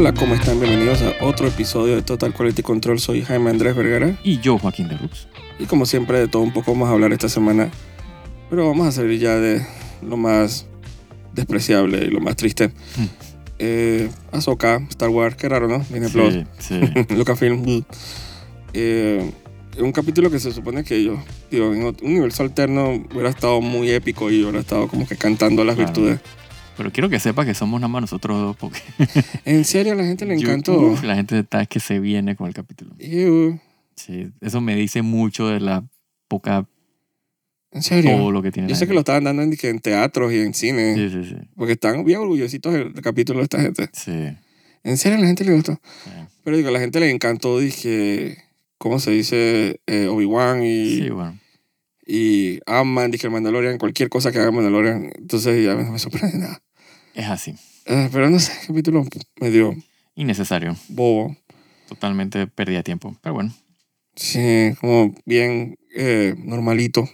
Hola, ¿cómo están? Bienvenidos a otro episodio de Total Quality Control. Soy Jaime Andrés Vergara Y yo, Joaquín de Rux. y como siempre de todo un poco vamos a hablar esta semana, pero vamos a salir ya de lo más despreciable y lo más triste. Mm. Eh, Ahsoka, Star Wars, qué raro, ¿no? Disney Plus, Sí, sí. Lucasfilm. Eh, un capítulo que se supone que yo, digo, en un universo alterno hubiera estado muy épico y hubiera estado como que cantando las Claro. virtudes. Pero quiero que sepa que somos nada más nosotros dos porque En serio, a la gente le encantó. la gente está que se viene con el capítulo. Ew, Sí, eso me dice mucho de la poca en serio. todo lo que tiene. Yo sé que lo estaban dando en, que en teatros y en cine. Sí, sí, sí. Porque están bien orgullositos del, capítulo de esta gente. Sí. En serio, a la gente le gustó. sí. Pero digo, a la gente le encantó, dije, ¿cómo se dice? Eh, Obi-Wan y, Sí, bueno. y Ant-Man, dije el Mandalorian, cualquier cosa que haga Mandalorian. Entonces ya no me sorprende nada. Es así. Eh, pero no sé, capítulo medio Innecesario. bobo. Totalmente pérdida de tiempo. Pero bueno. Sí, como bien eh, normalito.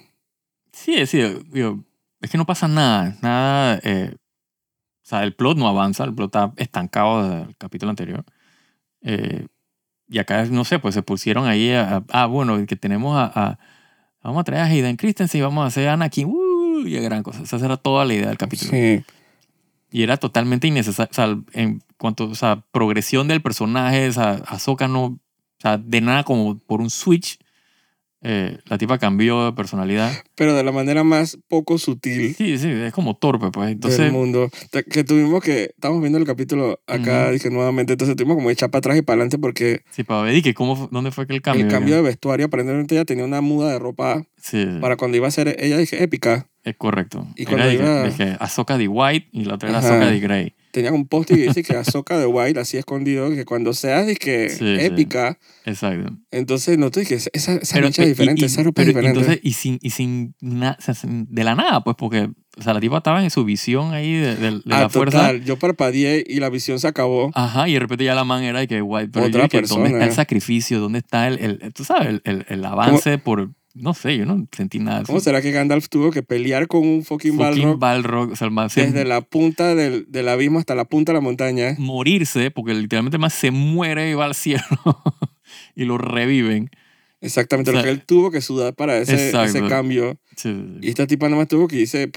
Sí, sí. digo, es que no pasa nada. Nada. eh, o sea, el plot no avanza. El plot está estancado desde el capítulo anterior. Eh, y acá, no sé, pues se pusieron ahí a. a- ah, bueno, que tenemos a, a- Vamos a traer a Hayden Christensen y vamos a hacer a Anakin. ¡uh! y a gran cosa. Esa era toda la idea del capítulo. Sí, Y era totalmente innecesario. O sea, en cuanto o sea, progresión del personaje, o sea, Ahsoka no. O sea, de nada como por un switch. eh, la tipa cambió de personalidad. pero de la manera más poco sutil Sí, sí, es como torpe, pues. del Entonces, mundo. Te- Que tuvimos que, estamos viendo el capítulo acá, Ujú. dije nuevamente, entonces tuvimos como echar para atrás y para adelante porque sí, para ver, ¿y que cómo, ¿dónde fue que el cambio? el cambio de vestuario, aparentemente ella tenía una muda de ropa sí, para cuando iba a ser, ella dije, épica. Es correcto. Y Era cuando iba- de que Ahsoka de White y la otra era. Ahsoka de Grey. Tenía un post y dice que Ahsoka de White, así escondido, que cuando seas dije, Sí, sí. épica, Exacto. entonces no te dije, esa, esa Pero, es diferente, y- esa ropa es pero diferente. Entonces, y sin, y sin na- o sea, de la nada, pues, porque o sea, la tipa estaba en su visión ahí de, de- de ah, la fuerza. total, yo parpadeé y la visión se acabó. Ajá, y de repente ya la man era de que White. Pero Otra yo dije, ¿dónde está persona. el sacrificio? ¿Dónde está el, el- tú sabes, el, el, el avance por, no sé, yo no sentí nada. ¿Cómo será que Gandalf tuvo que pelear con un fucking, Fucking Balrog Balrog, o sea, el man se- desde la punta del, del abismo hasta la punta de la montaña? morirse, porque literalmente más se muere y va al cielo y lo reviven. Exactamente, O sea, lo que él tuvo que sudar para ese, ese cambio. Sí, sí, sí. Y esta tipa nada más tuvo que irse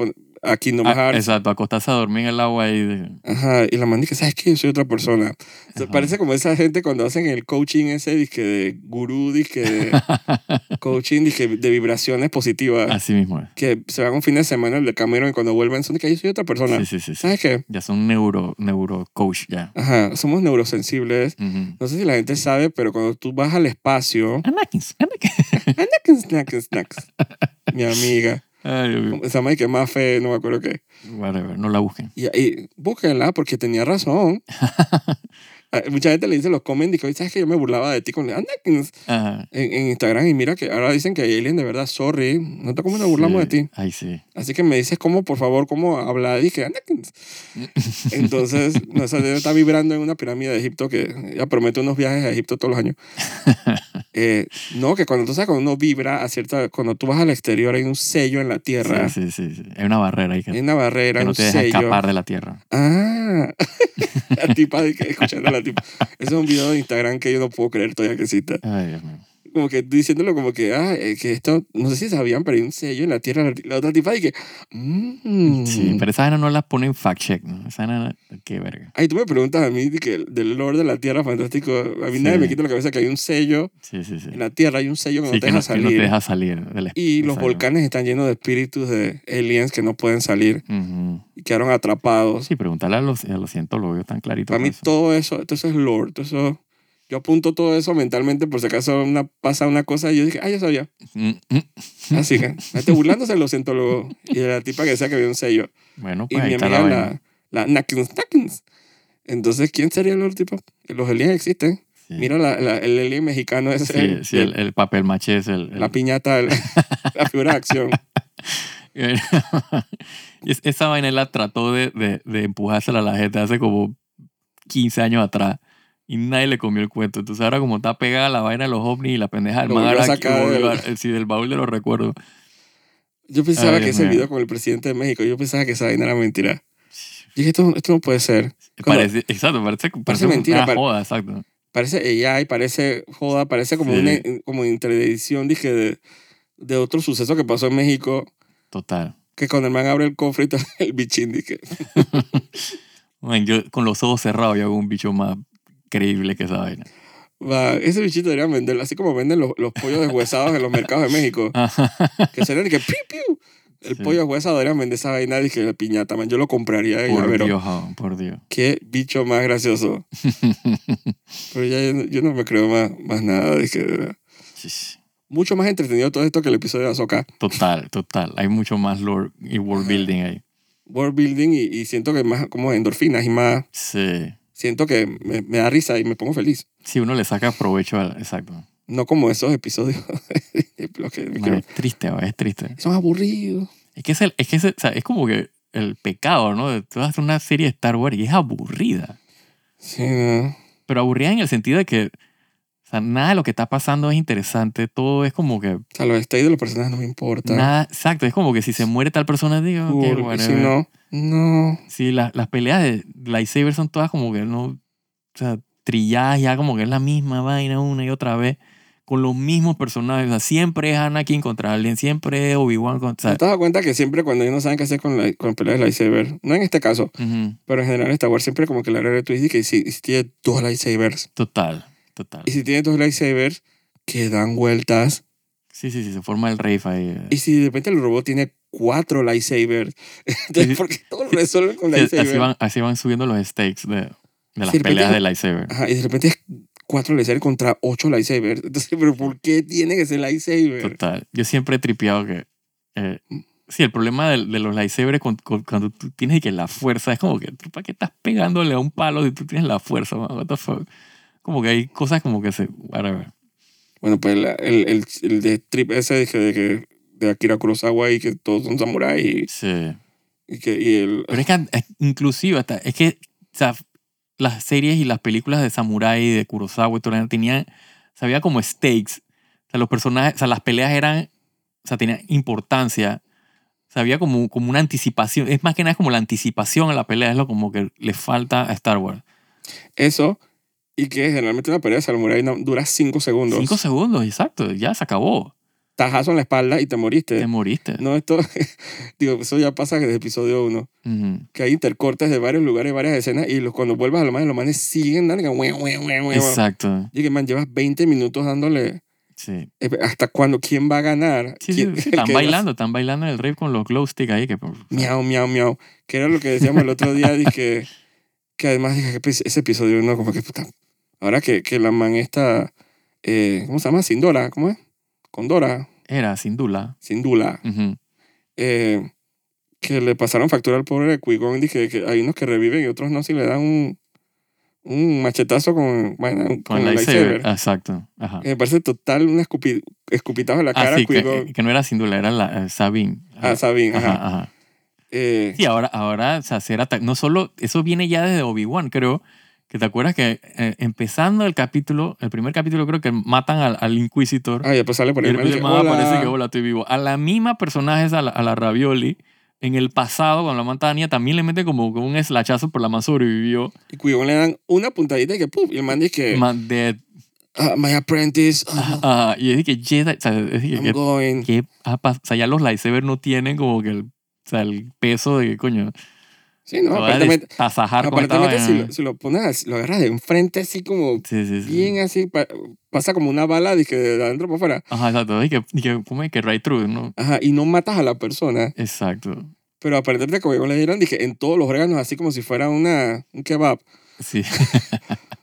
a Kingdom Ah, Hearts. exacto, acostarse a dormir en el agua ahí. de- Ajá, y la man dice, ¿sabes qué? Yo soy otra persona. O sea, parece como esa gente cuando hacen el coaching ese, disque de gurú, disque de coaching, disque de vibraciones positivas. Así mismo es. Que se van un fin de semana el de Cameron y cuando vuelven son de que yo soy otra persona. Sí, sí, sí, sí. ¿Sabes qué? Ya son neuro, neuro coach ya. Ajá, somos neurosensibles. Ujú. No sé si la gente sabe, pero cuando tú vas al espacio... Anakin, Anakin. Anakin, snacks, snacks. Mi amiga. Ay. Se llama y que más fe, no me acuerdo qué. Whatever, no la busquen. Y, y búsquenla porque tenía razón. Mucha gente le dice los comen y que sabes que yo me burlaba de ti con Ajá. en, en Instagram y mira que ahora dicen que alien de verdad, sorry, no te cómo nos burlamos Sí. de ti. Ay, sí. Así que me dices cómo, por favor, cómo hablar. Dije, Anakin. Entonces, no, esa está vibrando en una pirámide de Egipto que ella promete unos viajes a Egipto todos los años. Eh, no, que cuando tú sabes, cuando uno vibra a cierta, cuando tú vas al exterior hay un sello en la tierra. Sí, sí, sí, sí. Hay una barrera ahí que, Hay una barrera, que no un te deja sello. escapar de la tierra. Ah, la tipa de que escuchando la Ese es un video de Instagram que yo no puedo creer todavía que exista. Ay, Dios mío. Como que diciéndolo como que, ah, eh, que esto, no sé si sabían, pero hay un sello en la tierra. La, otra tipa y que, mmm. Sí, pero esa vaina no las ponen fact check, ¿no? Esa vaina, qué verga. Ahí tú me preguntas a mí de que, del lore de la tierra fantástico. A mí Sí. nadie me quita la cabeza que hay un sello Sí, sí, sí. en la tierra, hay un sello que no te que, deja no, que salir. no te deja salir del Y los volcanes están llenos de espíritus de aliens que no pueden salir Ujú. y quedaron atrapados. Sí, preguntarle a los, a los cientólogos, están claritos. Para mí eso. todo eso, todo eso es lore, todo eso... Yo apunto todo eso mentalmente por si acaso una, pasa una cosa y yo dije, ah, ya sabía. Mm, mm. Así que, esté burlándose los cientólogos y la tipa que decía que había un sello. Bueno, Y pues ahí mi la amiga, vaina. la, la Nakins, Nakins. Entonces, ¿quién sería el otro tipo? Los aliens existen. Sí. Mira la, la- el alien mexicano ese. Sí, sí, el, el papel maché es el... el- La piñata, el- la figura de acción. Y es- Esa vaina la trató de, de, de empujársela a la gente hace como 15 años atrás. Y nadie le comió el cuento. Entonces ahora como está pegada la vaina de los ovnis y la pendeja del mar del- a- sí, del baúl de los recuerdos. Yo pensaba Ay, que ese mío. video con el presidente de México, yo pensaba que esa vaina era mentira. dije, esto, esto no puede ser. Cuando- Parece, exacto, parece, parece mentira, una joda, exacto. Parece AI, parece joda, parece como Sí. una como interedición, dije, de, de otro suceso que pasó en México, Total. que cuando el man abre el cofre y está el bichín, dije, Man, yo con los ojos cerrados yo hago un bicho más creíble que esa vaina. va, ese bichito deberían venderlo, así como venden los, los pollos deshuesados en los mercados de México, que serían de que piu, piu. El Sí. pollo deshuesado deberían vender esa vaina, dije, de piñata, man, yo lo compraría. y a Por ver, Dios, por Dios. qué bicho más gracioso. Pero ya yo, no- yo no me creo más, más nada, de. Shish. mucho más entretenido todo esto que el episodio de Azoka. Total, total. Hay mucho más lore y world building ahí. World building y, y siento que más como endorfinas y más Sí. Siento que me, me da risa y me pongo feliz. Sí, uno le saca provecho al... Exacto. No como esos episodios de que es triste, es triste. son aburridos. Es que es, el, es, que es, el- o sea, es como que el pecado, ¿no? De tú hacer una serie de Star Wars y es aburrida. Sí. Pero aburrida en el sentido de que o sea, nada de lo que está pasando es interesante. Todo es como que... O sea, los stays de los personajes no me importa. Nada, exacto. Es como que si se muere tal persona, digo, ok, Porque whatever. si no, no. Sí, la- las peleas de lightsaber son todas como que no. O sea, trilladas ya como que es la misma vaina una y otra vez. Con los mismos personajes. O sea, siempre es Anakin contra alguien, siempre es Obi-Wan contra. ¿Te has dado cuenta que siempre cuando ellos no saben qué hacer con, la, con peleas de lightsaber, no en este caso, pero en general Star Wars siempre como que la regla de twist que si, si tiene dos lightsabers Total, total. y si tiene dos lightsabers que dan vueltas Sí, sí, sí, se forma el rave ahí. y si de repente el robot tiene cuatro lightsabers, entonces. ¿por qué todo lo resuelven con lightsabers? así, van, así van subiendo los stakes de, de las repente- peleas de lightsaber. Ajá, y de repente es cuatro lightsabers contra ocho lightsabers. Entonces, ¿pero por qué tiene que ser lightsaber? Total. Yo siempre he tripeado que. eh, sí, el problema de, de los lightsabers con- con- cuando tú tienes que la fuerza es como que, ¿tú ¿para qué estás pegándole a un palo si tú tienes la fuerza? man? What the fuck? Como que hay cosas como que se. Whatever. Bueno, pues la- el, el, el de trip ese de, que, de, Akira Kurosawa y que todos son samuráis Sí. y, y que y el... Pero es que inclusive hasta. Es que. O sea, las series y las películas de Samurai, de Kurosawa y todo tenían. O sea, había como stakes. O sea, los personajes. O sea, las peleas eran. O sea, tenían importancia. O sea, había como, como una anticipación. Es más que nada como la anticipación a la pelea. Es lo como que le falta a Star Wars. Eso y que generalmente una pelea de samurai dura cinco segundos. Cinco segundos, exacto. Ya se acabó. Tajazo en la espalda y te moriste. Te moriste. No, esto... digo, eso ya pasa desde episodio uno. Ujú. Que hay intercortes de varios lugares, varias escenas y los, cuando vuelvas a los manes, los manes siguen dando. Exacto. Y que, man, llevas 20 minutos dándole... Sí. ¿Hasta cuándo? ¿Quién va a ganar? Sí, sí, ¿Quién- sí, el Están bailando, están bailando en el rave con los glow stick ahí. Que, Miau, miau, miau. Que era lo que decíamos el otro día, dije, que además que pues, ese episodio no, como que puta. Ahora que, que la man esta, eh, ¿cómo se llama? Sindora, ¿cómo es? Condora, Era, sin duda. Sindula. Ujú. Eh, que le pasaron factura al pobre de Qui-Gon, dije que hay unos que reviven y otros no, si le dan un, un machetazo con, bueno, con, Con el lightsaber. Exacto. Ajá. Que me parece total un escupi- escupitazo en la cara Ah, sí, que, Qui-Gon. que no era sin duda, era la, eh, Sabine. Ah, Sabine, Ajá, ajá. ajá. Eh, Sí, ahora, ahora o sea, hacer ata- No solo. Eso viene ya desde Obi-Wan, creo. Que te acuerdas que eh, empezando el capítulo, el primer capítulo, creo que matan al, al Inquisitor. ah, y después sale por y ahí. de repente el man, man dice, aparece que hola, estoy vivo. A la misma personaje, a la, a la Ravioli, en el pasado, cuando la matan a Anya, también le meten como un slachazo, pero la man sobrevivió. Y Qui-Gon le dan una puntadita y que ¡puf! Y el man dice que, Man dead. "Ah, my apprentice, Ajá, ajá. Y es que Jedi, o sea, es que, I'm que- going. que o sea, ya los lightsabers no tienen como que el, o sea, el peso de que, coño, Sí, no, aparentemente, aparentemente si, lo, si lo pones, lo agarras de enfrente así como Sí, sí, sí. bien así, pa- pasa como una bala de, que de adentro para afuera. Ajá, exacto. Y que, y que, ¿cómo es que right through, no? Ajá, y no matas a la persona. Exacto. Pero aparentemente como le dieron, dije, en todos los órganos, así como si fuera una, un kebab. Sí.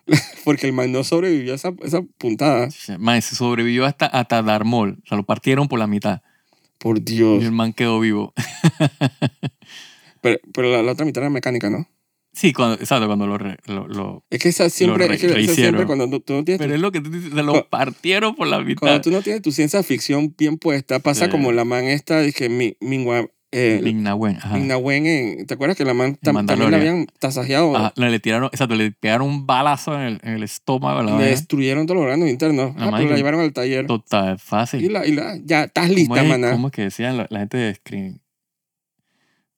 Porque el man no sobrevivió a esa, esa puntada. Man, se sobrevivió hasta, hasta Darmol. O sea, lo partieron por la mitad. Por Y Dios. el man quedó vivo. Pero, pero la, la otra mitad era mecánica, ¿no? Sí, cuando, exacto, cuando lo, re- lo, lo- Es que esa siempre, re- es que siempre cuando tú, no tienes Pero es lo que tú dices, se lo Cu- partieron por la mitad. Cuando tú no tienes tu ciencia ficción bien puesta, pasa Sí. como la man esta, dije, Mi- Mingwa, eh, ajá. En, ¿te acuerdas que la man tam- también la habían tasajeado? Ajá, le, tiraron, exacto, le pegaron un balazo en el, en el estómago. La Le destruyeron todos los órganos internos. La Ah, pero la que- llevaron al taller. Total, fácil. Y la, y la, ya, estás ¿Cómo lista, es, maná. ¿Cómo es que decían la, la gente de Screen?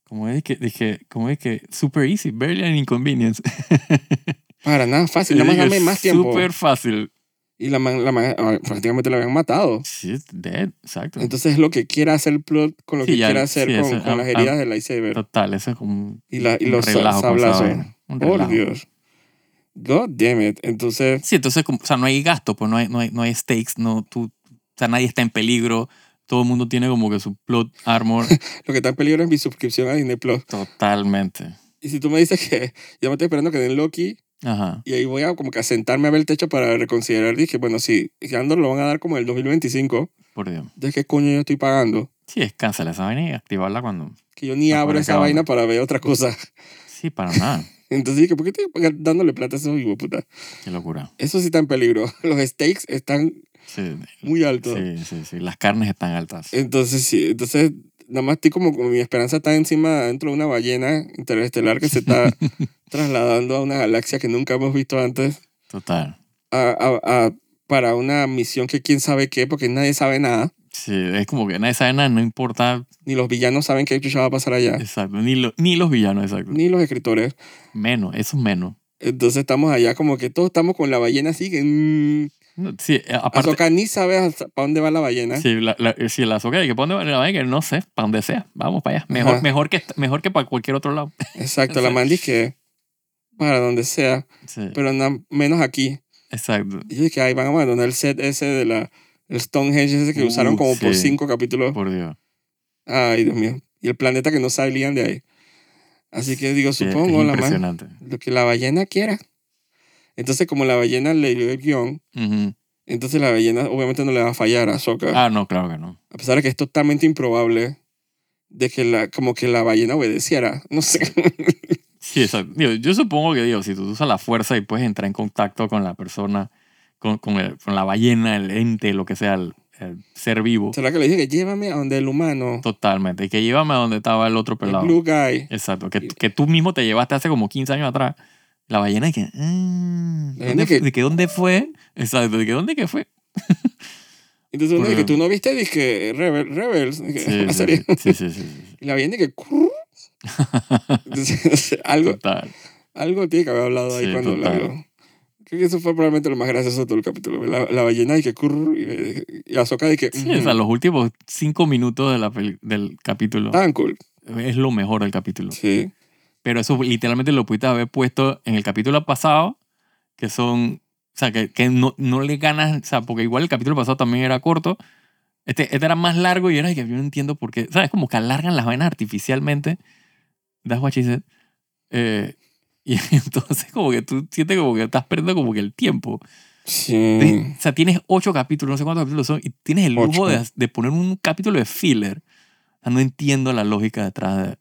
Como es que, dije, como es que, super easy, barely an inconvenience. Para nada fácil, nada más dame más tiempo. Súper fácil. Y la, man- la man- ah, prácticamente la habían matado. Sí, dead, exacto. Entonces es lo que quiere hacer plot con lo Sí, que ya, quiere hacer sí, con, eso, con las heridas del lightsaber. Total, eso es como un, Y, la, y un los relajo sablazos. Un relajo. Dios. God damn it. Entonces, Sí, entonces, como- o sea, no hay gasto, pues no hay, no hay, no hay stakes, no, tú, o sea, nadie está en peligro, todo el mundo tiene como que su plot armor lo que está en peligro es mi suscripción a Disney Plus. totalmente. Y si tú me dices que ya me estoy esperando que den Loki Ajá. y ahí voy a como que a sentarme a ver el techo para reconsiderar, dije, bueno, si Andor lo van a dar como en el 2025, Por Dios. ¿de qué coño yo estoy pagando? Sí, es cancelar esa vaina y activarla cuando... Que yo ni abro esa vaina para ver otra cosa. Sí, para nada. Entonces dije, ¿por qué estoy dándole plata a esos hijos puta? Qué locura. Eso sí está en peligro. Los stakes están Sí, muy altos. sí, sí, sí. Las carnes están altas. Entonces, sí, entonces nada más estoy como, como mi esperanza está encima dentro de una ballena interestelar que se está trasladando a una galaxia que nunca hemos visto antes Total. a, a- a- para una misión que quién sabe qué, porque nadie sabe nada, Sí, es como que nadie sabe nada, no importa. ni los villanos saben qué chucha va a pasar allá, Exacto. Ni, lo- ni los villanos, exacto. ni los escritores. Menos, eso es menos. Entonces estamos allá como que todos estamos con la ballena así que... mm, Sí, eh, aparte... Ahsoka ni sabe para dónde va la ballena. Sí, la, la, sí, la de que pone la vaina que no sé, para donde sea. Vamos para allá. Mejor, Ajá. mejor, que, mejor que para cualquier otro lado. Exacto, la man dice que para donde sea, Sí, pero na- menos aquí. exacto. Y dije, ay, van a abandonar el set ese de la el Stonehenge ese que Uh, usaron como por sí. cinco capítulos. Por Dios. Ay, Dios mío. Y el planeta que no salían de ahí. Así que digo, Sí, supongo, la man, lo que la ballena quiera. Entonces, como la ballena leyó el guion, Ujú. entonces la ballena obviamente no le va a fallar a Sokka. Ah, no, claro que no. A pesar de que es totalmente improbable de que la, como que la ballena obedeciera. No sé. Sí, exacto. Digo, yo supongo que, digo, si tú usas la fuerza y puedes entrar en contacto con la persona, con, con, el- con la ballena, el ente, lo que sea, el, el ser vivo, ¿Será que le dije que llévame a donde el humano, totalmente. Y que llévame a donde estaba el otro el pelado. blue guy? Exacto. Que, que tú mismo te llevaste hace como 15 años atrás. La ballena y que... mm, La ¿dónde que- ¿De que dónde fue? Exacto. ¿De que dónde que fue? Entonces Por- que tú no viste, dije Rebel, Rebels, dije, Sí, la sí, sí, sí, sí. Y la ballena que... Entonces, algo, Total. algo tiene que haber hablado ahí Sí, cuando la total. Creo que eso fue probablemente lo más gracioso de todo el capítulo. La, la ballena y que curr, y, y Ahsoka de que... Sí, o sea, los últimos cinco minutos de la del capítulo Tan cool. es lo mejor del capítulo. Sí. Pero eso literalmente lo pudiste haber puesto en el capítulo pasado, que son, o sea, que, que no, no le ganas, o sea, porque igual el capítulo pasado también era corto. Este, este era más largo y era que yo no entiendo por qué, ¿sabes? Como que alargan las vainas artificialmente. That's what she said. Eh, y entonces como que tú sientes como que estás perdiendo como que el tiempo. Sí. O sea, tienes ocho capítulos, no sé cuántos capítulos son, y tienes el lujo de, de poner un capítulo de filler. O sea, no entiendo la lógica detrás de-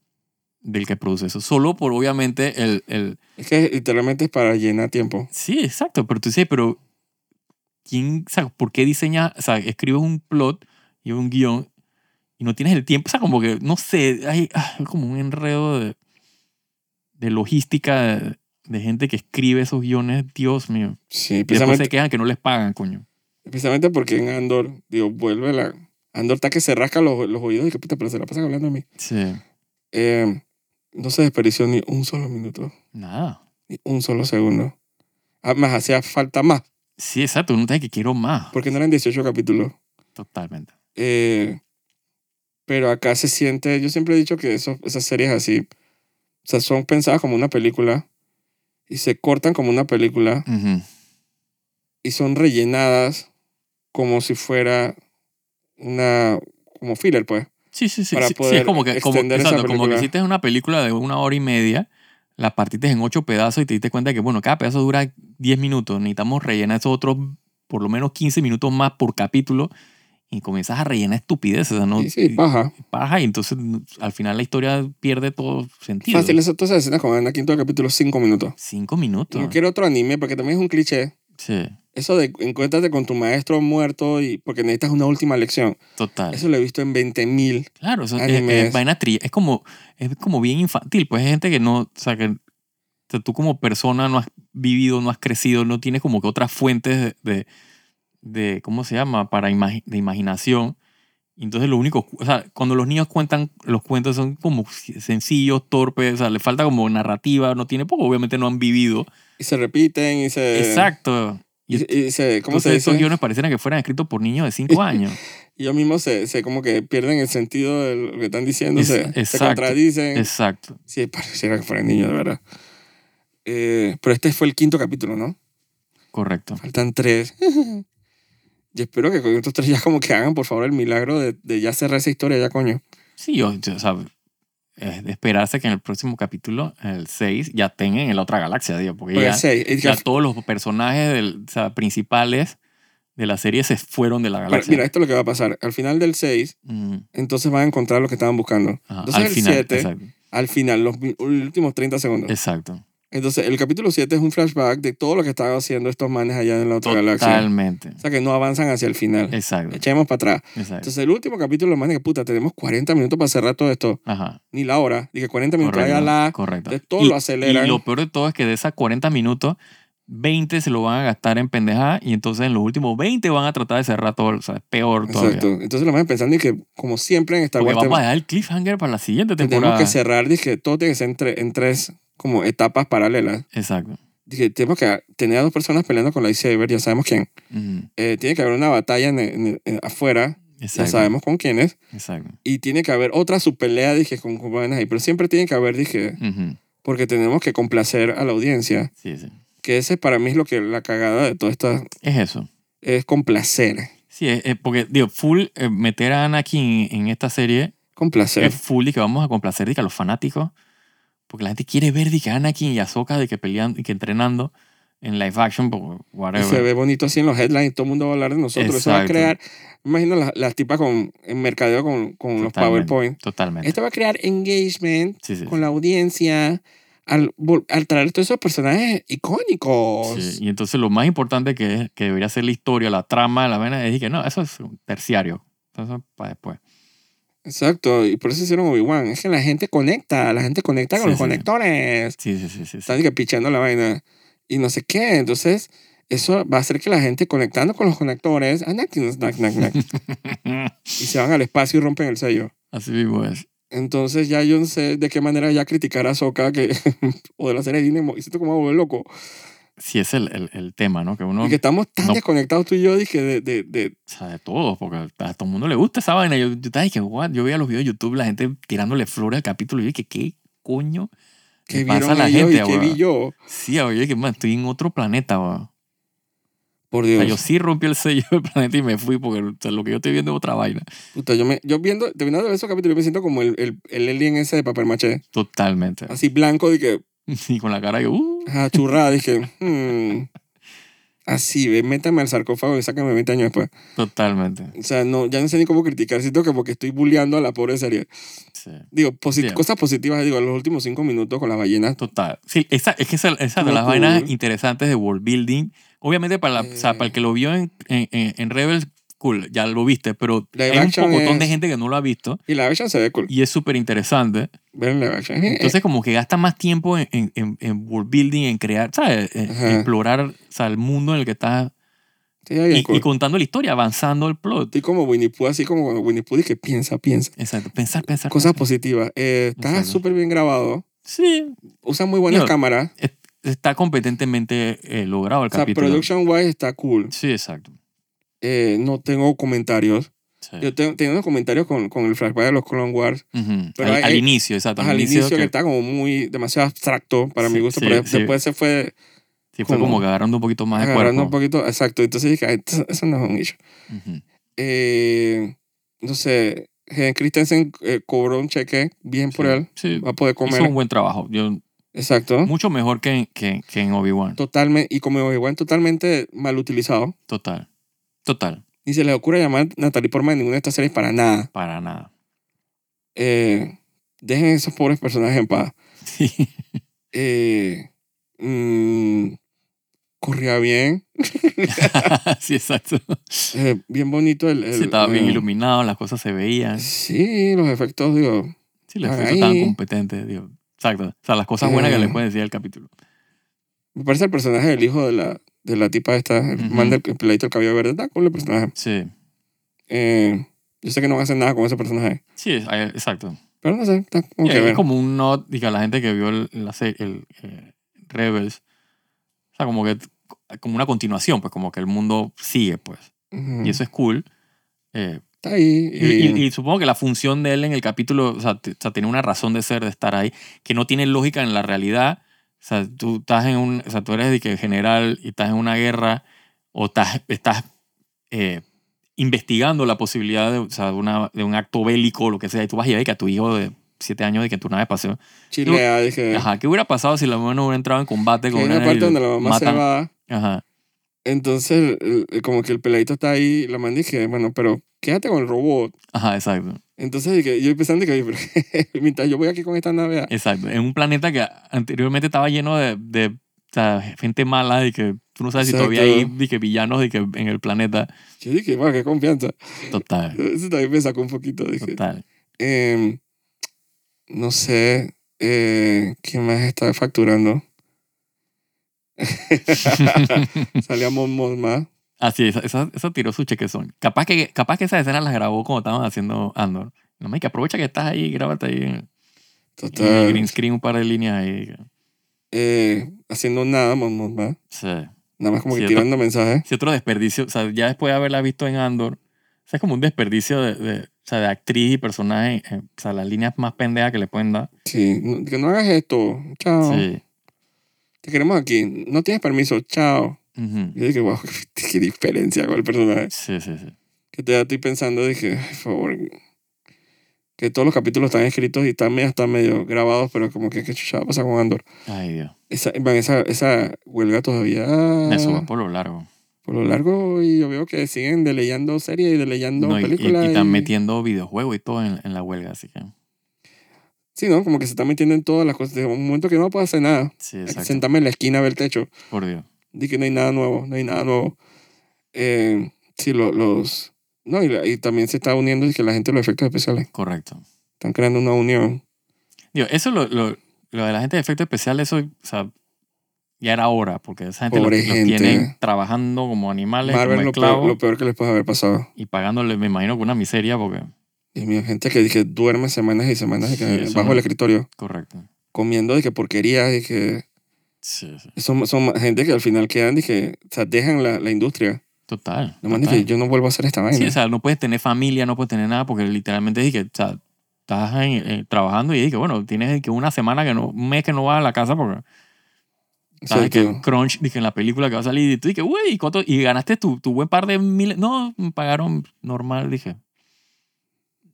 del que produce eso. Solo por, obviamente, el... el Es que literalmente es para llenar tiempo. sí, exacto, pero tú dices, pero... ¿Quién, o sea, ¿por qué diseñas, o sea, escribes un plot y un guion y no tienes el tiempo? O sea, como que, no sé, hay, ah, hay como un enredo de, de logística de, de gente que escribe esos guiones, Dios mío. Sí, Y después se quejan que no les pagan, coño. precisamente porque en Andor, digo, vuelve la... Andor está que se rasca los, los oídos y que puta, pero se la pasan hablando a mí. Sí, Eh, no se desperdició ni un solo minuto, nada. ni un solo segundo. Además, hacía falta más, Sí, exacto. Uno te que quiero más. porque no eran 18 capítulos. Totalmente. Eh, pero acá se siente, yo siempre he dicho que eso, esas series así, o sea, son pensadas como una película y se cortan como una película Ujú. y son rellenadas como si fuera una, como filler, pues. Sí, sí, sí. Para sí, sí, es como que, como, exacto, como que hiciste una película de una hora y media, la partiste en ocho pedazos y te diste cuenta que, bueno, cada pedazo dura 10 minutos. Necesitamos rellenar esos otros por lo menos 15 minutos más por capítulo y comienzas a rellenar estupideces. ¿no? Y sí, paja. Paja, y entonces al final la historia pierde todo sentido. Fácil, eso, todas esas escenas con Anakin todo el capítulo, cinco minutos. Cinco minutos. Cualquier otro anime, porque también es un cliché. Sí, Eso de encuéntrate con tu maestro muerto y porque necesitas una última lección. total. Eso lo he visto en 20.000. Claro, eso es, es vaina tri- Es como, es como bien infantil. Pues hay gente que no, o sea, que o sea, tú como persona no has vivido, no has crecido, no tienes como que otras fuentes de, de, de- ¿cómo se llama? Para imagi- de imaginación. Entonces lo único, o sea, cuando los niños cuentan los cuentos son como sencillos, torpes, o sea, le falta como narrativa, no tiene poco, obviamente no han vivido. Y se repiten y se... Exacto. Y, y se, ¿Cómo se Entonces dice? esos guiones parecieran que fueran escritos por niños de 5 años. Y ellos mismos se, se como que pierden el sentido de lo que están diciendo, Es- se, se exacto. contradicen. Exacto. Sí, pareciera que fueran niños, de verdad. Eh, pero este fue el quinto capítulo, ¿no? Correcto. Faltan tres. y espero que con estos tres ya como que hagan, por favor, el milagro de, de ya cerrar esa historia ya, coño. Sí, yo, yo- o sea, es de esperarse que en el próximo capítulo, el 6, ya tengan en la otra galaxia, digo, porque Porque ya, seis, ya todos los personajes del- o sea, principales de la serie se fueron de la pero galaxia. mira, esto es lo que va a pasar. Al final del 6, Mm, entonces van a encontrar lo que estaban buscando. ajá, Entonces al el final. 7, Exacto. al final, los últimos 30 segundos. Exacto. Entonces, el capítulo 7 es un flashback de todo lo que estaban haciendo estos manes allá en la otra galaxia. Totalmente. O sea, que no avanzan hacia el final. Exacto. Echemos para atrás. Exacto. Entonces, el último capítulo, los manes, que puta, tenemos 40 minutos para cerrar todo esto. Ajá. Ni la hora. Dije 40 minutos. Correcto. La. correcto. de todo y, lo aceleran. Y lo peor de todo es que de esas 40 minutos, 20 se lo van a gastar en pendejada y entonces en los últimos 20 van a tratar de cerrar todo. O sea, es peor todavía. Exacto. Entonces, los manes pensando y que, como siempre en Star Porque Wars, vamos a tenemos, dejar el cliffhanger para la siguiente tenemos temporada. que cerrar. Dije, todo tiene que ser en, tre- en tres como etapas paralelas. Exacto. Dije, tenemos que tener a dos personas peleando con lightsaber. Ya sabemos quién. Ujú. Eh, tiene que haber una batalla en, en- en- afuera. Ya Exacto. sabemos con quiénes. Exacto. Y tiene que haber otra subpelea, dije, con vainas ahí. Pero siempre tiene que haber, dije, Ujú. porque tenemos que complacer a la audiencia. Sí, sí. Que ese para mí es lo que la cagada de toda esta Es eso. es complacer. Sí, es, es porque, digo, full eh, meter a Anakin en esta serie Complacer. es full y que vamos a complacer que a los fanáticos. Porque la gente quiere ver de que Anakin y Ahsoka de que pelean y que entrenando en live action, porque Y whatever. se ve bonito así en los headlines, todo el mundo va a hablar de nosotros. Eso va a Exacto. crear, imagino las, las tipas con, en mercadeo con, con los. PowerPoint. Totalmente. Esto va a crear engagement Sí, sí, con la audiencia al, al traer todos esos personajes icónicos. sí. Y entonces lo más importante que, es, que debería ser la historia, la trama, la vena, es que no, eso es un terciario. Entonces, para después. Exacto, y por eso hicieron Obi-Wan. Es que la gente conecta, la gente conecta con Sí, los sí, conectores. Sí, sí, sí. sí. Están que pichando la vaina y no sé qué. Entonces, eso va a hacer que la gente conectando con los conectores, ah, y se van al espacio y rompen el sello. Así mismo es. Entonces ya yo no sé de qué manera ya criticar a Soka que o de la serie de Disney y siento como volver loco. Sí, es el, el, el tema, ¿no? Que uno, y que estamos tan no- desconectados tú y yo, dije, de, de, de o sea, de todos, porque a todo el mundo le gusta esa vaina. Yo, yo, de que, what? yo veía los videos de YouTube, la gente tirándole flores al capítulo, y yo dije, ¿qué coño? le pasa a la gente, y weón? vi yo. Sí, oye, que man, estoy en otro planeta, weón. Por O Dios. sea, yo sí rompí el sello del planeta y me fui porque o sea, lo que yo estoy viendo es otra vaina. Puta, yo, me, yo viendo, terminando de ver esos capítulos, yo me siento como el, el, el alien ese de papel maché. Totalmente. Así blanco, de que, Y con la cara que, uh, ajá, churrada, dije, hmm. Así, ve, métame al sarcófago y sácame 20 años después. totalmente. O sea, no, ya no sé ni cómo criticar. Siento que porque estoy bulleando a la pobre serie. Sí. Digo, Bien. cosas positivas, digo, los últimos cinco minutos con las ballenas. Total. Sí, esa, es que esa, esa de las cool. vainas interesantes de world building. Obviamente, para, la, o sea, Eh. para el que lo vio en, en, en- en Rebels, cool, ya lo viste, pero Live hay un pocotón de es- gente que no lo ha visto Y la action se ve cool. y es súper interesante. Live Entonces, como que gasta más tiempo en, en, en- en world building, en crear, ¿sabes? Ajá. explorar o sea, el mundo en el que estás sí, y, cool. y contando la historia, avanzando el plot. Estoy como Winnie Pooh, así como cuando Winnie Pooh dice piensa, piensa. Exacto. Pensar, pensar. Cosas pensar. positivas. Eh, está súper bien grabado. Sí, Usa muy buenas cámaras. está competentemente eh, logrado el O sea, capítulo. production wise está cool. Sí, exacto. Eh, no tengo comentarios. Sí. Yo tengo, tengo unos comentarios con, con el flashback de los Clone Wars. Ujú. Pero al, hay- al inicio, exacto. Al inicio que, que- está como muy, demasiado abstracto para mi Sí, gusto. sí, pero después se fue sí, fue como como que agarrando un poquito más de agarrando cuerpo. un poquito. Exacto. Entonces dije, "Ay, eso no es un issue. Ujú. Eh, no sé, Hayden Christensen eh, cobró un cheque bien por él. Sí, Va a poder hizo comer. un buen trabajo. Yo, Exacto. mucho mejor que, que, que en Obi-Wan. Totalmente, y como Obi-Wan totalmente mal utilizado. Total. Total. Ni se le ocurre llamar Natalie Portman en ninguna de estas series para nada. Para nada. Eh, dejen esos pobres personajes en paz. Sí. Eh, mm, corría bien. sí, exacto. Eh, bien bonito el... el- Sí, estaba bien eh, iluminado, las cosas se veían. Sí, los efectos, digo. Sí, los Ahí. efectos estaban competentes. Digo. Exacto. O sea, las cosas buenas que Eh. le pueden decir al capítulo. Me parece el personaje del hijo de la, de la tipa esta, el Ujú. man del peladito del cabello verde. Está cool el personaje. Sí. Eh, Yo sé que no van a hacer nada con ese personaje. Sí, exacto. Pero no sé, está como Sí, que es ver. como un nod, diga, la gente que vio el, la el eh, Rebels. O sea, como que como una continuación, pues como que el mundo sigue, pues. Ujú. Y eso es cool. Eh, Está ahí. y, Y, y- supongo que la función de él en el capítulo, o sea, o sea, tiene una razón de ser, de estar ahí, que no tiene lógica en la realidad. O sea, tú estás en un, o sea, tú eres de que general y estás en una guerra o estás, estás eh, investigando la posibilidad de, o sea, de, una, de un acto bélico o lo que sea, y tú vas y ves que a tu hijo de siete años de que tu nave paseo. chilea, dije. Ajá, ¿qué hubiera pasado si la mamá no hubiera entrado en combate con hay una parte donde la mamá se va. Ajá, Entonces, el- el- como que el peladito está ahí. La man dije, bueno, pero quédate con el robot. ajá, exacto. Entonces, yo pensando que, pero mientras yo voy aquí con esta nave. ah, Exacto. En un planeta que anteriormente estaba lleno de, de o sea, gente mala y que tú no sabes si todavía hay Exacto. de que villanos de que en el planeta. Yo dije, wow, qué confianza. Total, Eso también me sacó un poquito. Dije, total. Em, no sé eh, quién más está facturando. Salía Mon Así, esa, esa, esa tiró su chequezón. Capaz que, capaz que esa escena las grabó cuando estaban haciendo Andor. No me que aprovecha que estás ahí, grábate ahí en en el Total. green screen un par de líneas ahí. Eh, haciendo nada, Mon Mothma. Sí. Nada más como que tirando mensajes. Sí, otro desperdicio. O sea, ya después de haberla visto en Andor, o sea, es como un desperdicio de, de, o sea, de actriz y personaje. eh, o sea, las líneas más pendejas que le pueden dar. Sí, no- que no hagas esto. Chao. Sí. Te queremos aquí. No tienes permiso. Chao. Ujú. Yo dije, wow, qué diferencia con el personaje. Sí, sí, sí. Que te estoy pensando, dije, por favor. Que todos los capítulos están escritos y están medio, están medio grabados, pero como que qué chucha va a pasar con Andor. Ay, Dios. Esa, man, esa, esa huelga todavía. Eso va por lo largo. Por lo largo, y yo veo que siguen deleyendo series y deleyendo No, y, y- películas. y están y- metiendo videojuegos y todo en, en la huelga, así que. Sí, ¿no? Como que se están metiendo en todas las cosas. De un momento que no puedo hacer nada. Sí, exacto. sentarme en la esquina a ver el techo. Por Dios. Di que no hay nada nuevo, no hay nada nuevo. Eh, sí, lo- los... No, y, también se está uniendo y que la gente de los efectos especiales Correcto. están creando una unión. Digo, eso lo, lo, lo de la gente de efectos especiales, eso, o sea, ya era hora, porque esa gente Pobre los gente. tienen trabajando como animales, Marvel como lo peor, lo peor que les puede haber pasado. y pagándole, me imagino que una miseria, porque. Dios mío, gente que duerme semanas y semanas de que, Sí, bajo no- el escritorio, Correcto. comiendo de que porquería, y que Sí, sí. son, son gente que al final quedan, dije, o sea, dejan la, la industria. Total. Nomás total. dije, yo no vuelvo a hacer esta vaina. Sí, o sea, no puedes tener familia, no puedes tener nada, porque literalmente dije, o sea, estás eh, trabajando y dije, bueno, tienes que una semana que no, un mes que no vas a la casa porque sabes que Exacto. crunch, dije, en la película que va a salir, y tú dije, güey, ¿y, cuánto- y ganaste tu, tu buen par de miles. No, me pagaron normal, dije.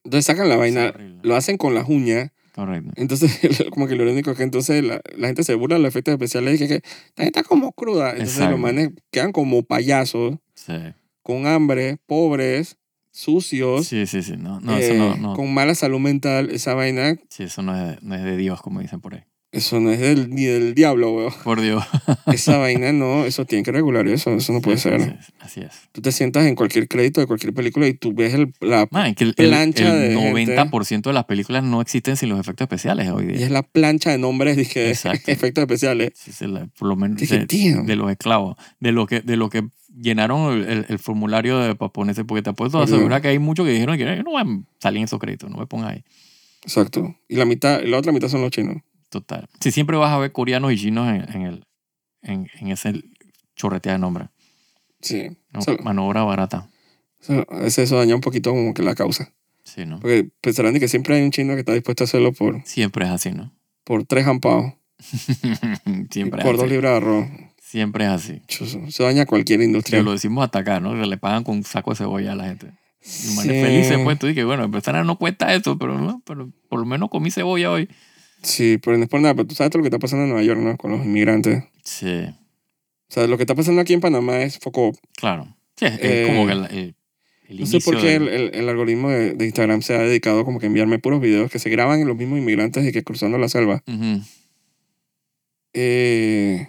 Entonces sacan la vaina, lo hacen con las uñas. Correcto. Entonces, como que lo único es que entonces la, la gente se burla de los efectos especiales y que, que la gente está como cruda. Entonces Exacto. los manes quedan como payasos, Sí. con hambre, pobres, sucios, Sí, sí, sí. No, no, eh, eso no, no. con mala salud mental. Esa vaina, Sí, eso no es, no es de Dios, como dicen por ahí. Eso no es del, ni del diablo, weón. Por Dios. Esa vaina no, eso tiene que regular eso, eso no puede Sí, ser. sí, sí, Así es. Tú te sientas en cualquier crédito de cualquier película y tú ves el, la, Man, es que el, el- Plancha el de gente. 90% de las películas no existen sin los efectos especiales hoy y día. es la plancha de nombres, dije, Exacto. efectos especiales. Sí, sí, la- por lo menos Dije, de, los esclavos, de lo que, de lo que llenaron el, formulario de, para ponerse, porque te apuesto a asegurar que hay muchos que dijeron que "Eh, no van a salir en esos créditos, no me pongas ahí. Exacto. Y la mitad, la otra mitad son los chinos. Total. Si siempre vas a ver coreanos y chinos en, en el, en, en ese chorretea de nombre. Sí. ¿no? Eso- Mano obra barata. Eso, a veces eso daña un poquito como que la causa. Sí, ¿no? Porque pensarán que siempre hay un chino que está dispuesto a hacerlo por, Siempre es así, ¿no? por tres jampados. Siempre por es dos así. libras de arroz. Siempre es así. Eso daña cualquier industria. Pero lo decimos hasta acá, ¿no? Que le pagan con un saco de cebolla a la gente. Y Sí. felices, pues tú dices, bueno, empezar no cuesta eso, pero, ¿no? pero por lo menos comí cebolla hoy. Sí, pero no es por nada. Pero tú sabes todo lo que está pasando en Nueva York, ¿no? Con los inmigrantes. Sí, O sea, lo que está pasando aquí en Panamá es foco. claro. Sí, es, Eh, como el, el, el No sé por qué del- el, el, el algoritmo de, de Instagram se ha dedicado como que a enviarme puros videos que se graban en los mismos inmigrantes y que cruzando la selva. Ujú. Eh,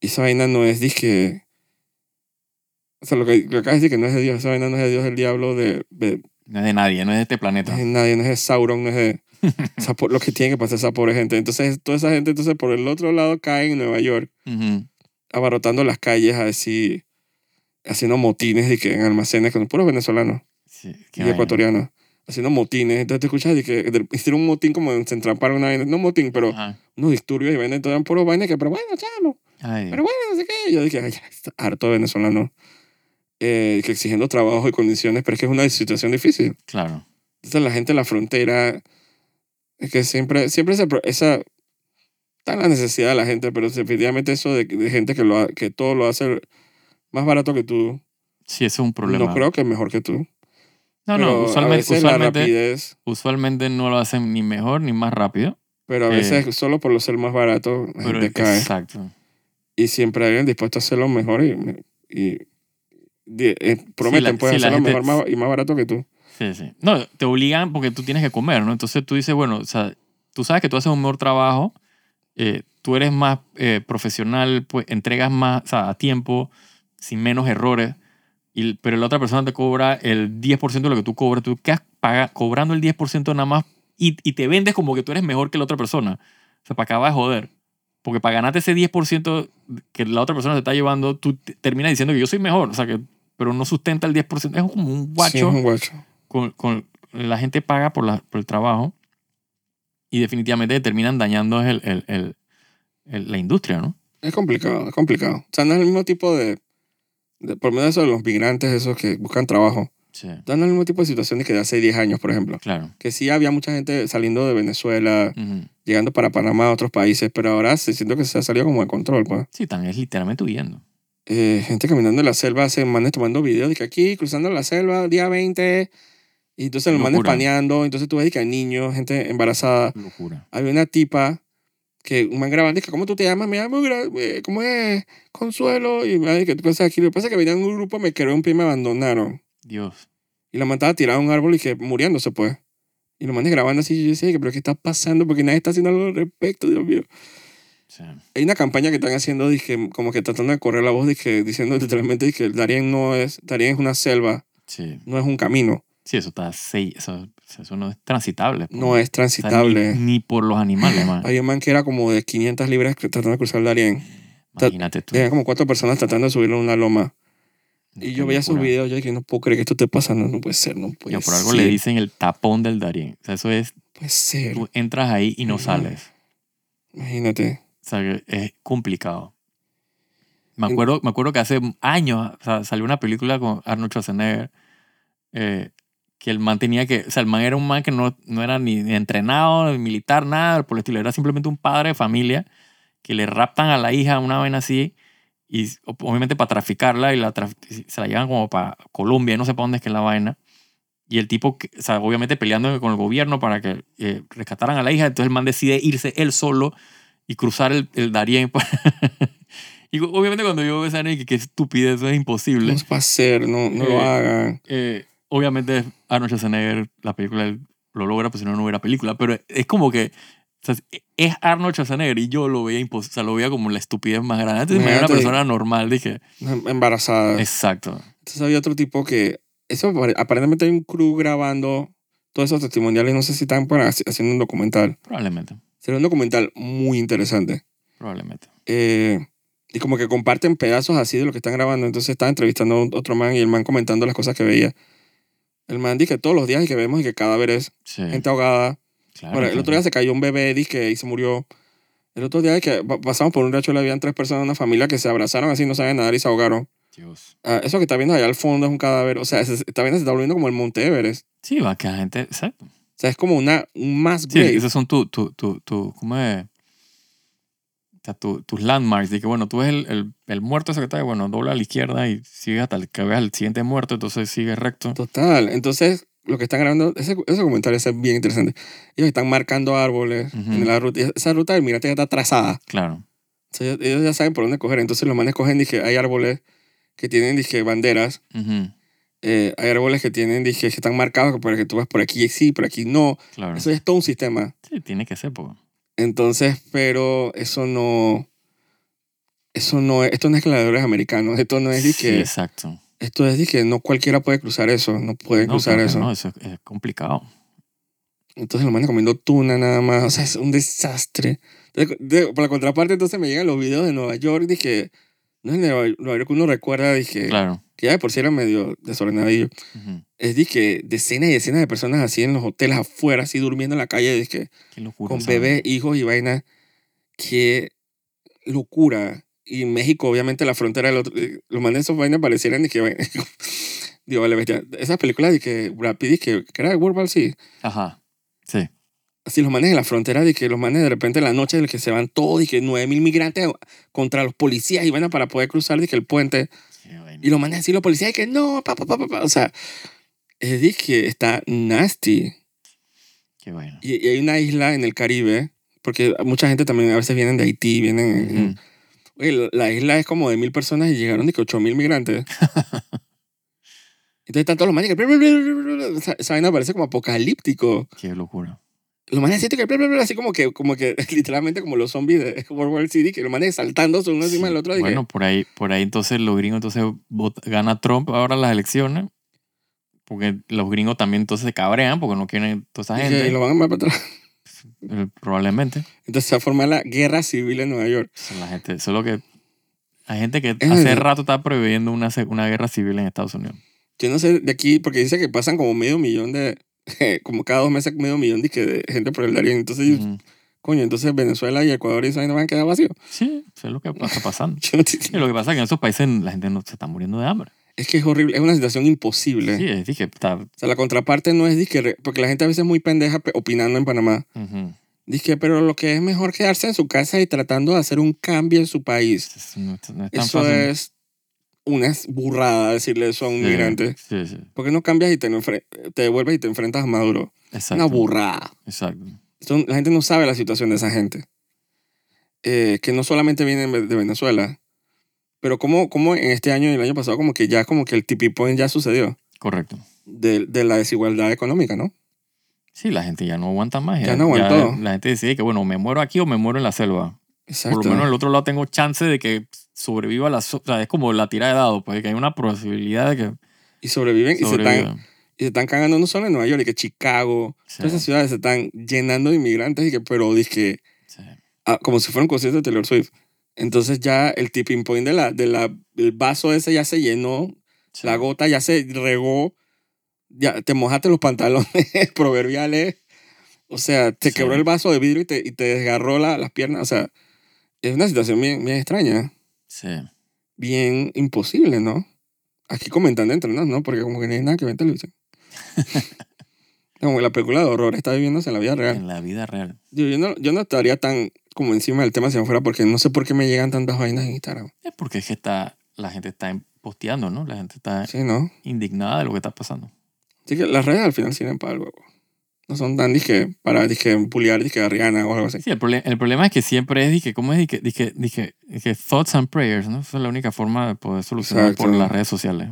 esa vaina no es disque. O sea, lo que, lo que acabas de decir que no es de Dios, esa vaina no es de Dios, es del diablo, de, de, No es de nadie, no es de este no planeta. es de nadie, no es de Sauron, no es de. esa po- lo que tiene que pasar esa pobre gente. Entonces, toda esa gente, entonces, por el otro lado, cae en Nueva York, Ujú. abarrotando las calles, así, haciendo motines y que en almacenes con puros venezolanos. Sí, y ecuatorianos haciendo motines. Entonces te escuchas de que hicieron un motín como en Central Park, una vaina, no motín, pero Ajá. unos disturbios y venden todo puros vainas que, pero bueno, chamo, pero bueno, no sé qué. Yo dije, ay, ya, está harto de venezolanos eh, que exigiendo trabajo y condiciones, pero es que es una situación difícil. claro. Entonces la gente en la frontera, es que siempre, siempre esa, esa está la necesidad de la gente, pero definitivamente eso de, de gente que, lo, que todo lo hace más barato que tú, Sí, ese es un problema. no creo que mejor que tú. no, pero no, usualmente, usualmente, rapidez, usualmente no lo hacen ni mejor ni más rápido. pero a Eh. veces solo por lo ser más barato, la Pero gente cae. exacto. Y siempre hay alguien dispuesto a hacerlo mejor y, eh, prometen, la- pueden sí, hacerlo gente- mejor más- y más barato que tú. Sí, sí. No, te obligan porque tú tienes que comer, ¿no? Entonces tú dices, bueno, o sea, tú sabes que tú haces un mejor trabajo, eh, tú eres más eh, profesional, pues entregas más, o sea, a tiempo, sin menos errores, y, pero la otra persona te cobra el 10% de lo que tú cobras, tú quedas paga- cobrando el 10% nada más y, y te vendes como que tú eres mejor que la otra persona. O sea, para acabar de joder. Porque para ganarte ese 10% que la otra persona te está llevando, tú te- terminas diciendo que yo soy mejor, o sea, que, pero no sustenta el 10%. Es como un guacho Sí, es un guacho. con, con- la gente paga por, la, por el trabajo y definitivamente terminan dañando el, el- el- el- la industria, ¿no? Es complicado, es complicado. O sea, no es el mismo tipo de, de por medio de eso de los migrantes, esos que buscan trabajo. Sí, No es el mismo tipo de situaciones que de hace 10 años, por ejemplo. claro. Que sí había mucha gente saliendo de Venezuela, Ujú. llegando para Panamá, a otros países, pero ahora se siento que se ha salido como de control, pues. Sí, están es literalmente huyendo. Eh, gente caminando en la selva, hace manes tomando videos de que aquí, cruzando la selva, día 20, y entonces los manes paneando, entonces tú ves que hay niños, gente embarazada. Locura. Había una tipa que un man grabando, que, ¿cómo tú te llamas? Me llamo, eh, ¿cómo es? Consuelo. Y me que tú cosas aquí. Lo que pasa es que venían un grupo, me quedó un pie y me abandonaron. Dios. Y la man estaba tirada a un árbol y que muriéndose, pues. Y los manes grabando así, y yo decía, ¿pero qué está pasando? Porque nadie está haciendo algo al respecto, Dios mío. Sí. Hay una campaña que están haciendo, dije, como que tratando de correr la voz, dije, diciendo literalmente que Darien no es, Darien es una selva, Sí. no es un camino, Sí, eso está seis, eso, eso no es transitable. pues. no es O sea, transitable. ni, ni por los animales, man. Hay un man que era como de 500 libras tratando de cruzar el Darien. Imagínate tú. Como cuatro personas tratando de subirlo a una loma. Y yo veía locura. videos, yo dije, no puedo creer que esto esté pasando, no puede ser, no puede Ya, por algo ser. le dicen el tapón del Darién. O sea, eso es, puede ser, tú entras ahí y no Ujú. sales. imagínate. O sea, es complicado. Me acuerdo, me acuerdo que hace años o sea, salió una película con Arnold Schwarzenegger eh, que el man tenía que... O sea, el man era un man que no, no era ni, entrenado, ni militar, nada por el estilo. Era simplemente un padre de familia que le raptan a la hija una vaina así y obviamente para traficarla y la traf- se la llevan como para Colombia, no sé para dónde es que es la vaina. Y el tipo, que- o sea, obviamente peleando con el gobierno para que eh, rescataran a la hija, entonces el man decide irse él solo y cruzar el, el Darién. pa- y obviamente cuando yo veo esa que qué estupidez, eso es imposible. No va a ser, no, no lo Eh, hagan. Eh, obviamente Arnold Schwarzenegger, la película, lo logra, pues si no, no hubiera película. Pero es como que o sea, es Arnold Schwarzenegger y yo lo veía, impos- o sea, lo veía como la estupidez más grande. Antes de una Imagínate. persona normal, dije, Em- Embarazada. exacto. Entonces había otro tipo que, eso apare- aparentemente hay un crew grabando todos esos testimoniales, no sé si están haciendo un documental. Probablemente, Sería un documental muy interesante. probablemente. Eh, y como que comparten pedazos así de lo que están grabando. Entonces estaba entrevistando a otro man y el man comentando las cosas que veía. El man dice que todos los días y que vemos y que cadáveres, Sí, gente ahogada. claro. Bueno, el otro día se cayó un bebé dije, y se murió. El otro día que pa- pasamos por un riachuelo habían tres personas, una familia que se abrazaron así, no sabían nadar y se ahogaron. Dios. Ah, eso que está viendo allá al fondo es un cadáver. O sea, está viendo se está volviendo como el Monte Everest. Sí, va que la gente. Sea, es como una, un mass Sí, esos son tu, tu, tu, tu ¿cómo es? O sea, tu- tus landmarks. De que, bueno, tú ves el, el, el muerto ese que está, ahí, bueno, dobla a la izquierda y sigue hasta el- que veas el siguiente muerto, entonces sigue recto. Total. Entonces, lo que están grabando, ese, ese comentario es bien interesante. Ellos están marcando árboles Ujú. en la ruta. Esa ruta del migrante ya está trazada. Claro. O sea, ellos, ya saben por dónde coger. Entonces, los manes cogen, dije, hay árboles que tienen, dije, banderas. Ujú, Eh, hay árboles que tienen, dije, que están marcados para que tú vas por aquí sí, por aquí no. Claro. Eso ya es todo un sistema. Sí, tiene que ser, pues. Entonces, pero eso no... Eso no es... Esto no es gladiadores americanos. Esto no es, Sí, dije... exacto. Esto es, dije, no cualquiera puede cruzar eso. No puede No, cruzar eso. No, eso es, es complicado. Entonces los manes comiendo tuna nada más. O sea, es un desastre. Entonces, de- por la contraparte, entonces me llegan los videos de Nueva York. Dije, no es Nueva, Nueva York que uno recuerda, dije, Claro. Que ya de por sí era medio desordenadillo, Ujú. es de que decenas y decenas de personas así en los hoteles afuera, así durmiendo en la calle, de que con bebés, hijos y vainas. Qué locura. Y México, obviamente, la frontera del otro. eh, Los manes esos vainas parecieran de que. Digo, vale, bestia. Esas películas de que Brad Pitt, que, que era de World War Z. Ajá. Sí. Así los manes en la frontera, de que los manes de repente en la noche, de que se van todos, y que 9.000 migrantes contra los policías y van para poder cruzar, de que el puente. Y los manes así, los policías, y que no, pa, pa, pa, pa, pa. O sea, es de que está nasty. Qué vaina. Y, y hay una isla en el Caribe, porque mucha gente también a veces vienen de Haití, vienen... Oye, la- la isla es como de mil personas y llegaron de que ocho mil migrantes. Entonces están todos los manes que... bla. Esa, esa vaina parece como apocalíptico. Qué locura. Los manes así que... bla, bla, bla, así como que, como que literalmente como los zombies de World War Z, que los manes saltándose uno encima del otro. Bueno, por ahí, por ahí entonces los gringos entonces gana Trump ahora las elecciones. Porque los gringos también entonces se cabrean porque no quieren toda esa y gente. lo van a para atrás. eh, probablemente. Entonces se va a formar la guerra civil en Nueva York. La gente, eso es lo que. Hay gente que Es hace verdad. rato está prohibiendo una, una guerra civil en Estados Unidos. Yo no sé de aquí, porque dice que pasan como medio millón de... Como cada dos meses medio millón de, que de gente por el Darién. Entonces, Ujú. coño, entonces Venezuela y Ecuador y esa vaina van a quedar vacíos. Sí, eso es lo que está pasando. No Y lo que pasa es que en esos países la gente no se está muriendo de hambre. Es que es horrible, es una situación imposible. Sí, es dije, está. O sea, la contraparte no es disque, re- porque la gente a veces es muy pendeja pe- opinando en Panamá. ujú. Dice, pero lo que es mejor quedarse en su casa y tratando de hacer un cambio en su país. No, no es tan Eso fácil. es una burrada decirle eso a un Sí, migrante. Sí, sí. ¿Por qué no cambias y te, te devuelves y te enfrentas a Maduro? Exacto. Una burrada. Exacto. Son- la gente no sabe la situación de esa gente. Eh, que no solamente vienen de Venezuela, pero como, como en este año y el año pasado, como que ya como que el tipping point ya sucedió Correcto. de, de la desigualdad económica, ¿no? Sí, la gente ya no aguanta más. Ya no aguantó. la gente decide que, bueno, me muero aquí o me muero en la selva. Exacto. Por lo menos en el otro lado tengo chance de que sobreviva la... so- O sea, es como la tira de dado, pues que hay una posibilidad de que y sobreviven y se, están, y se están cagando no solo en Nueva York, y que Chicago, Sí, todas esas ciudades se están llenando de inmigrantes, y que, pero dizque, sí. ah, como si fuera un concierto de Taylor Swift. Entonces ya el tipping point de la, de la, del vaso ese ya se llenó, Sí. la gota ya se regó, ya te mojaste los pantalones proverbiales, o sea, te quebró el vaso de vidrio y te, y te desgarró la- las piernas, o sea, es una situación bien, bien extraña, Sí. bien imposible, ¿no? Aquí comentando entre nos, ¿no? Porque como que no hay nada que ver en televisión. como que la película de horror está viviéndose en la vida real. En la vida real. Yo, yo, no, yo no estaría tan como encima del tema si no fuera porque no sé por qué me llegan tantas vainas en Instagram. Es porque es que está, la gente está posteando, ¿no? La gente está Sí, ¿no? indignada de lo que está pasando. Así que las redes al final sirven para algo. No son tan, dije, para, dije, bullear, dije, a Rihanna o algo así. Sí, el, prole- el problema es que siempre es, dije, ¿cómo es? Dije, dije, dije, dije, thoughts and prayers, ¿no? Esa es la única forma de poder solucionar Exacto. por las redes sociales.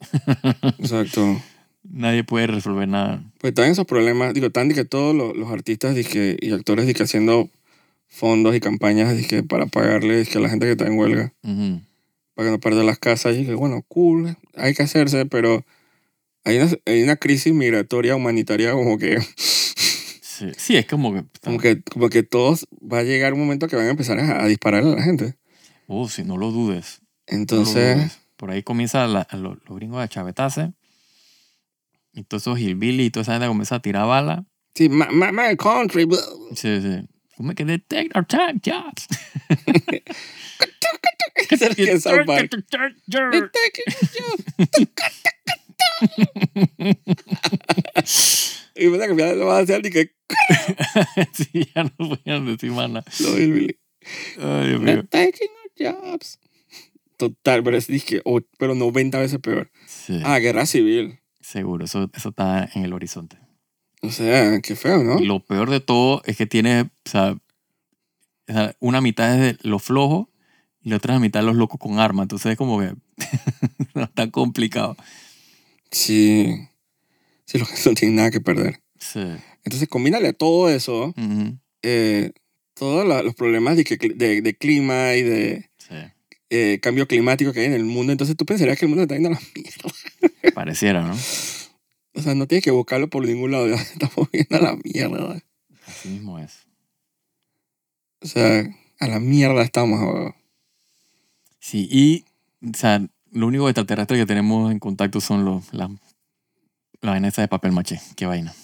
Exacto. Nadie puede resolver nada. Pues están esos problemas, digo, están que todos los, los artistas dije, y actores dije, haciendo fondos y campañas dije, para pagarle dije, a la gente que está en huelga, Ujú. para que no pierda las casas. Y dije, bueno, cool, hay que hacerse, pero hay una, hay una crisis migratoria humanitaria como que, Sí, sí, es como que... como que, como que todos va a llegar un momento que van a empezar a, a disparar a la gente. Oh, sí, no lo dudes. no lo Entonces, dudes. Por ahí comienza la- a lo- los gringos a chavetarse. Y todos esos hillbilly y toda esa gente comienza a tirar balas. sí, my, my, my country, blah. Sí, sí. Como que they take our time jobs. Ese era el South Y me que lo va a hacer y que sí, ya no podían decir nada. lo Hillbilly. Ay, Dios They're mío. taking our jobs. Total, pero es dije, oh, pero 90 veces peor. Sí, Ah, guerra civil. seguro. Eso, eso está en el horizonte. O sea, qué feo, ¿no? Lo peor de todo es que tiene, o sea, una mitad es de los flojos y la otra mitad los locos con armas. Entonces es como que no está complicado. Sí. Sí, los que no tienen nada que perder. Sí. Entonces, combínale a todo eso, eh, todos la- los problemas de, de, de clima y de Sí. eh, cambio climático que hay en el mundo. Entonces, tú pensarías que el mundo está yendo a la mierda. Pareciera, ¿no? O sea, no tienes que buscarlo por ningún lado. Estamos viendo a la mierda. Así mismo es. O sea, a la mierda estamos. Sí, y, o sea, lo único extraterrestre que tenemos en contacto son los, las, las vainas esas de papel maché. Qué vaina.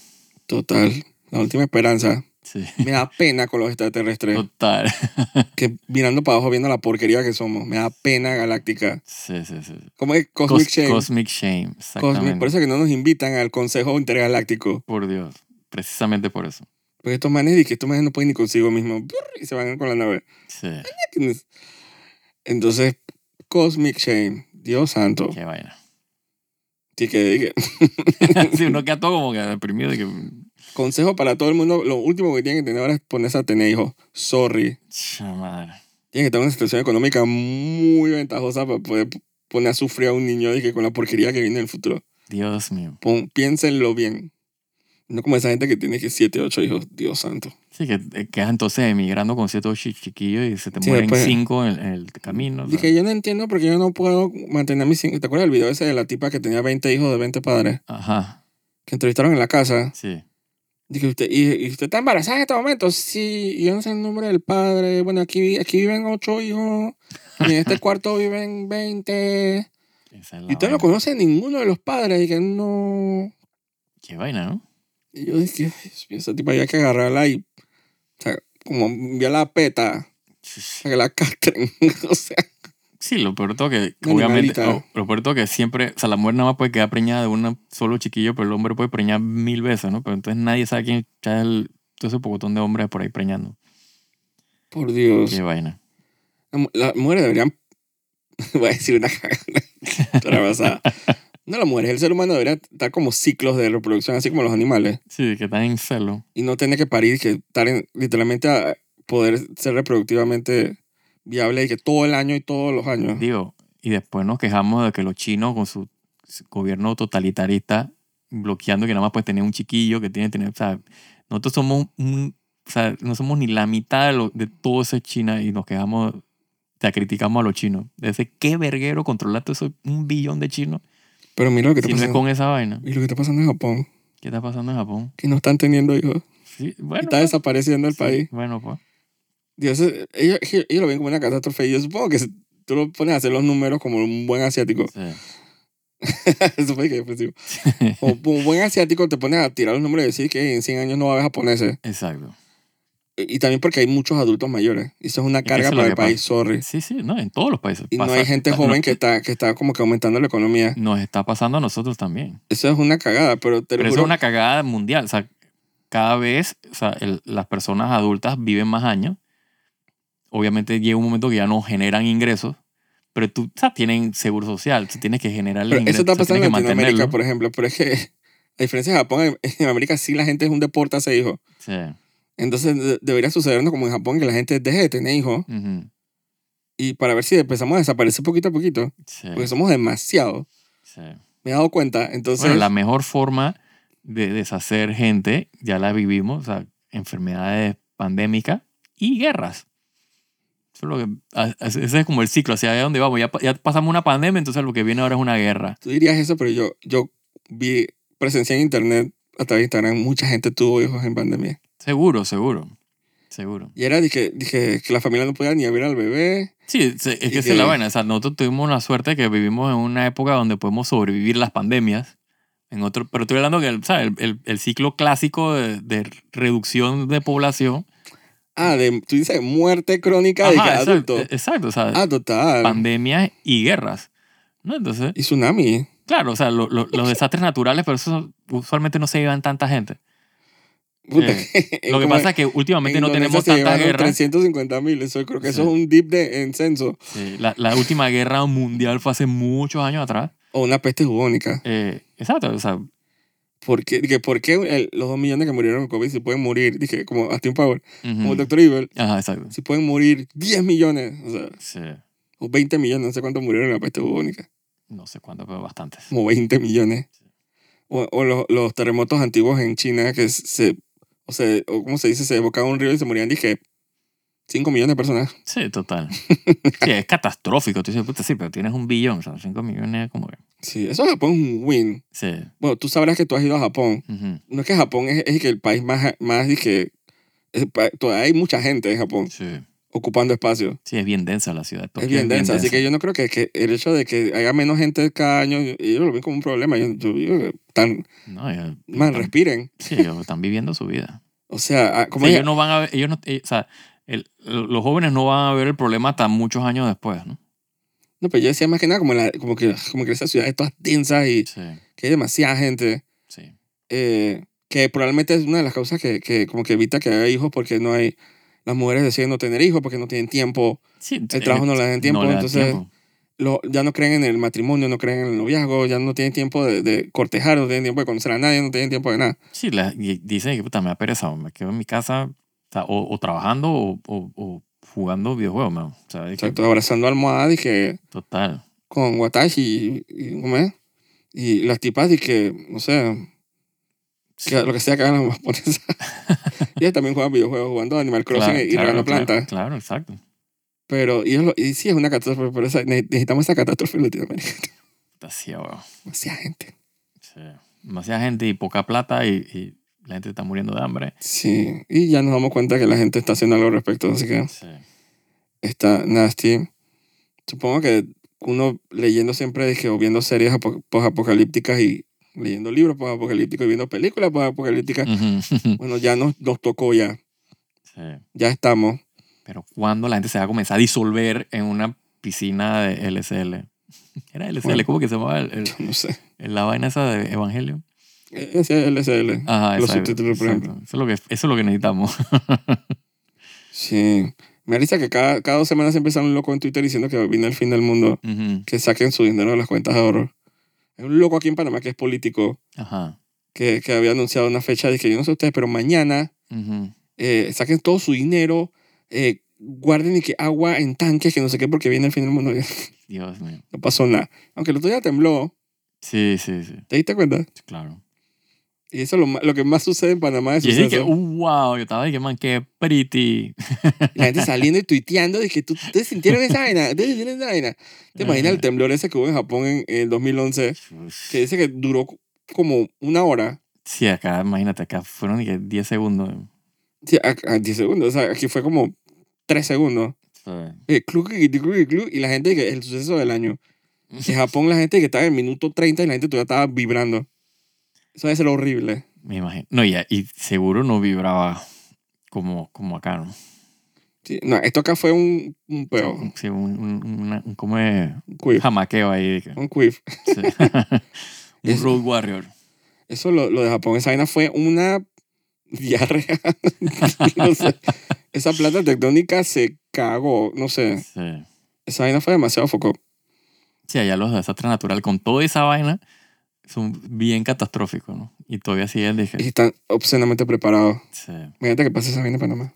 Total. La última esperanza. Sí. Me da pena con los extraterrestres. Total. que mirando para abajo, viendo la porquería que somos. Me da pena galáctica. Sí, sí, sí. Como es Cosmic Cos- Shame. Cosmic Shame, exactamente. Cosmic. Por eso es que no nos invitan al Consejo Intergaláctico. Por Dios. Precisamente por eso. Porque estos manes, y que estos manes no pueden ni consigo mismos. Brr, Y se van con la nave. Sí. Entonces, Cosmic Shame. Dios santo. Qué vaina. Así que, que- sí, uno queda todo como que deprimido de que... consejo para todo el mundo. Lo último que tienen que tener ahora es ponerse a tener hijos. Sorry. Madre. Tienen que tener una situación económica muy ventajosa para poder poner a sufrir a un niño y que con la porquería que viene en el futuro. Dios mío. Pon- piénsenlo bien. No como esa gente que tiene que siete, ocho hijos. Dios santo. Sí, que eh, quedas entonces emigrando con ciertos chi- chiquillos y se te Sí, mueren después- cinco en, en el camino. o sea. Dije, yo no entiendo porque yo no puedo mantener a mis cinco. ¿Te acuerdas del video ese de la tipa que tenía 20 hijos de 20 padres? Ajá, Que entrevistaron en la casa. sí. Dije, usted, ¿y, usted está embarazada en este momento? Sí, yo no sé el nombre del padre. Bueno, aquí, aquí viven ocho hijos. Y en este cuarto viven 20. Esa es la Y usted no conoce a ninguno de los padres. Y que no. Qué vaina, ¿no? Y yo dije, "Ay, Dios mío, esa tipa había que agarrarla y. O sea, como enviarla a PETA. Para que la castren. o sea. Sí, lo peor todo que, obviamente, lo, peor todo que siempre, o sea, la mujer nada más puede quedar preñada de un solo chiquillo, pero el hombre puede preñar mil veces, ¿no? Pero entonces nadie sabe quién es el, todo ese pocotón de hombres por ahí preñando. Por Dios. Qué vaina. La Las mujeres deberían. Voy a decir una cagada. No, las mujeres, el ser humano debería estar como ciclos de reproducción, así como los animales. Sí, que están en celo. Y no tener que parir, que estar en- literalmente a poder ser reproductivamente viable y que todo el año y todos los años. Digo, y después nos quejamos de que los chinos con su gobierno totalitarista bloqueando que nada más puedes tener un chiquillo que tiene que tener, o sea, nosotros somos un, o sea, no somos ni la mitad de, lo, de todo eso es China y nos quejamos, o sea, criticamos a los chinos. Desde qué verguero controlar todo eso, un billón de chinos, Pero mira lo que está si no es pasando. con esa vaina. Y lo que está pasando en Japón, ¿Qué está pasando en Japón? que no están teniendo hijos. Sí, bueno. está pues, desapareciendo el sí, país. Bueno, pues. Dios, eh, ellos, ellos lo ven como una catástrofe. Y yo supongo que tú lo pones a hacer los números como un buen asiático. Sí. Eso fue que ofensivo. Como un buen asiático te pones a tirar los números y decir que en 100 años no va a haber japoneses. Exacto. Y y también porque hay muchos adultos mayores. Y eso es una carga eso para el país, sorry. Sí, sí, no, en todos los países. Y no Pasa- hay gente joven no- que está, que está como que aumentando la economía. Nos está pasando a nosotros también. Eso es una cagada, pero te lo Pero eso juro. es una cagada mundial. O sea, cada vez o sea, el- las personas adultas viven más años. Obviamente llega un momento que ya no generan ingresos, pero tú o sea, tienen seguro social, tú tienes que generarle Pero ingresos. eso está o sea, pasando en Latinoamérica, por ejemplo. Pero es que, a diferencia de Japón, en, América sí la gente es un deporte hacer hijos. Sí. Entonces de- debería sucedernos como en Japón, que la gente deje de tener hijos. ujú, Y para ver si empezamos a desaparecer poquito a poquito. sí, Porque somos demasiados. sí. Me he dado cuenta. Entonces, Bueno, la mejor forma de deshacer gente, ya la vivimos, o sea, enfermedades pandémicas y guerras. Eso es lo que, ese es como el ciclo, hacia dónde vamos. Ya, ya pasamos una pandemia, entonces lo que viene ahora es una guerra. tú dirías eso, pero yo, yo vi, presencié en internet a través de Instagram, mucha gente tuvo hijos en pandemia. Seguro, seguro. Seguro. Y era dije, dije que la familia no podía ni ver al bebé. Sí, es que esa es la vaina. O sea, nosotros tuvimos la suerte que vivimos en una época donde podemos sobrevivir las pandemias. En otro, pero estoy hablando que el, ¿sabes? el, el- el ciclo clásico de, de reducción de población. Ah, de, tú dices muerte crónica de cada exacto, adulto. exacto, o sea, Ah, total. pandemias y guerras. ¿no? Entonces, Y tsunami. claro, o sea, lo- lo- los desastres naturales, pero eso usualmente no se llevan tanta gente. Puta, Lo que pasa es que últimamente no tenemos tantas guerras. 350 mil. Eso creo que eso Sí. es un dip de en censo. Sí, la, la última guerra mundial fue hace muchos años atrás. O una peste bubónica. Eh, exacto, o sea, ¿Por qué, dije, ¿por qué el- los dos millones que murieron en COVID si pueden morir? Dije, como Austin Power, como ujú. el Dr. Evil, Ajá, exacto. si pueden morir 10 millones, o sea, Sí, o 20 millones, no sé cuántos murieron en la peste bubónica. no sé cuánto, pero bastantes. Como 20 millones. O, o los, los terremotos antiguos en China que se, o se, o como se dice, se evocaba un río y se morían, dije, 5 millones de personas. Sí, total. Sí, es catastrófico. Tú dices, puta, sí, pero tienes un billón, o sea, 5 millones, como que. Sí, eso es Japón es un win. Sí. Bueno, tú sabrás que tú has ido a Japón. No es que Japón es, es que el país más, más dije, todavía hay mucha gente en Japón. Sí. Ocupando espacio. Sí, es bien densa la ciudad. Es Tokio bien densa, así que yo no creo que, que el hecho de que haya menos gente cada año, ellos lo ven como un problema. Yo, yo digo que están, No, ellos- man, están- respiren. Sí, ellos están viviendo su vida. O sea, ah, como ellos no van a ver, ellos no, eh, o sea, el- los jóvenes no van a ver el problema hasta muchos años después, ¿no? no, pero yo decía más que nada como, la, como, que, como que esa ciudad es todas densas y Sí, que hay demasiada gente. sí. eh, que probablemente es una de las causas que, que como que evita que haya hijos porque no hay, las mujeres deciden no tener hijos porque no tienen tiempo, Sí, el trabajo no le dan tiempo, no da entonces tiempo. lo, ya no creen en el matrimonio, no creen en el noviazgo, ya no tienen tiempo de, de cortejar, no tienen tiempo de conocer a nadie, no tienen tiempo de nada. Sí, la- y dicen que puta, me da pereza, me quedo en mi casa o, o- trabajando o, o- o jugando videojuegos, man. O sea, es que- Exacto, abrazando almohadas y que total. con Watashi y, y, ¿cómo es? y las tipas y que, no sé, Sí. que lo que sea que hagan las japonesas. Ellas también juegan videojuegos, jugando Animal Crossing Claro, y claro, regando claro, plantas. Claro, exacto. Pero, y, es lo- y sí es una catástrofe, pero esa- ne- necesitamos esa catástrofe en Latinoamérica. Weón. Demasiada gente. Sí. Demasiada gente y poca plata y, y la gente está muriendo de hambre. Sí, y ya nos damos cuenta que la gente está haciendo algo al respecto, así que Sí. está nasty. Supongo que uno leyendo siempre dije, o viendo series apo- posapocalípticas y leyendo libros posapocalípticos y viendo películas posapocalípticas, Ujú. bueno, ya nos, nos tocó ya. Sí. Ya estamos. Pero cuando la gente se va a comenzar a disolver en una piscina de LSL. Era LSL, Bueno. ¿cómo que se llamaba el- el- No sé. la vaina esa de Evangelio? Ese es el SL. Ajá, Los exacto, subtítulos, por ejemplo. Eso es lo que, eso es lo que necesitamos. Sí. Me avisa que cada, cada dos semanas siempre sale un loco en Twitter diciendo que viene el fin del mundo, Ujú. que saquen su dinero de las cuentas de ahorro. Un loco aquí en Panamá que es político, Ajá. que, que había anunciado una fecha que yo no sé ustedes, pero mañana Ujú. eh, saquen todo su dinero, eh, guarden y que agua en tanques, que no sé qué, porque viene el fin del mundo. Dios mío. no pasó nada. Aunque el otro día tembló, Sí, sí, sí. ¿te diste cuenta? Claro. Y eso es lo, lo que más sucede en Panamá es Y dije suceso. uh, wow, yo estaba de que, man, qué pretty. La gente saliendo y tuiteando de que tú, ustedes sintieron esa vaina, ustedes sintieron esa vaina. ¿Te imaginas el Ajá. temblor ese que hubo en Japón en, en el 2011? Que dice que duró como una hora. Sí, acá, imagínate, acá fueron de que 10 segundos. Sí, a, a 10 segundos. O sea, aquí fue como 3 segundos. Sí. Eh, y la gente el suceso del año. En Japón la gente que estaba en el minuto 30 y la gente todavía estaba vibrando. Eso debe ser horrible. Me imagino. No, y, y seguro no vibraba como, como acá, ¿no? Sí, no, esto acá fue un, un peo, Sí, un, un, una- un- como es un quiff. jamaqueo ahí. Un quiff. sí. un road warrior. Eso lo, lo de Japón, esa vaina fue una diarrea. no sé. Esa plata tectónica se cagó, no sé. Sí. Esa vaina fue demasiado foco. Sí, allá los desastres naturales con toda esa vaina son bien catastróficos, ¿no? Y todavía siguen, Y dije, están obscenamente preparados. se Imagínate que pase esa vaina en Panamá.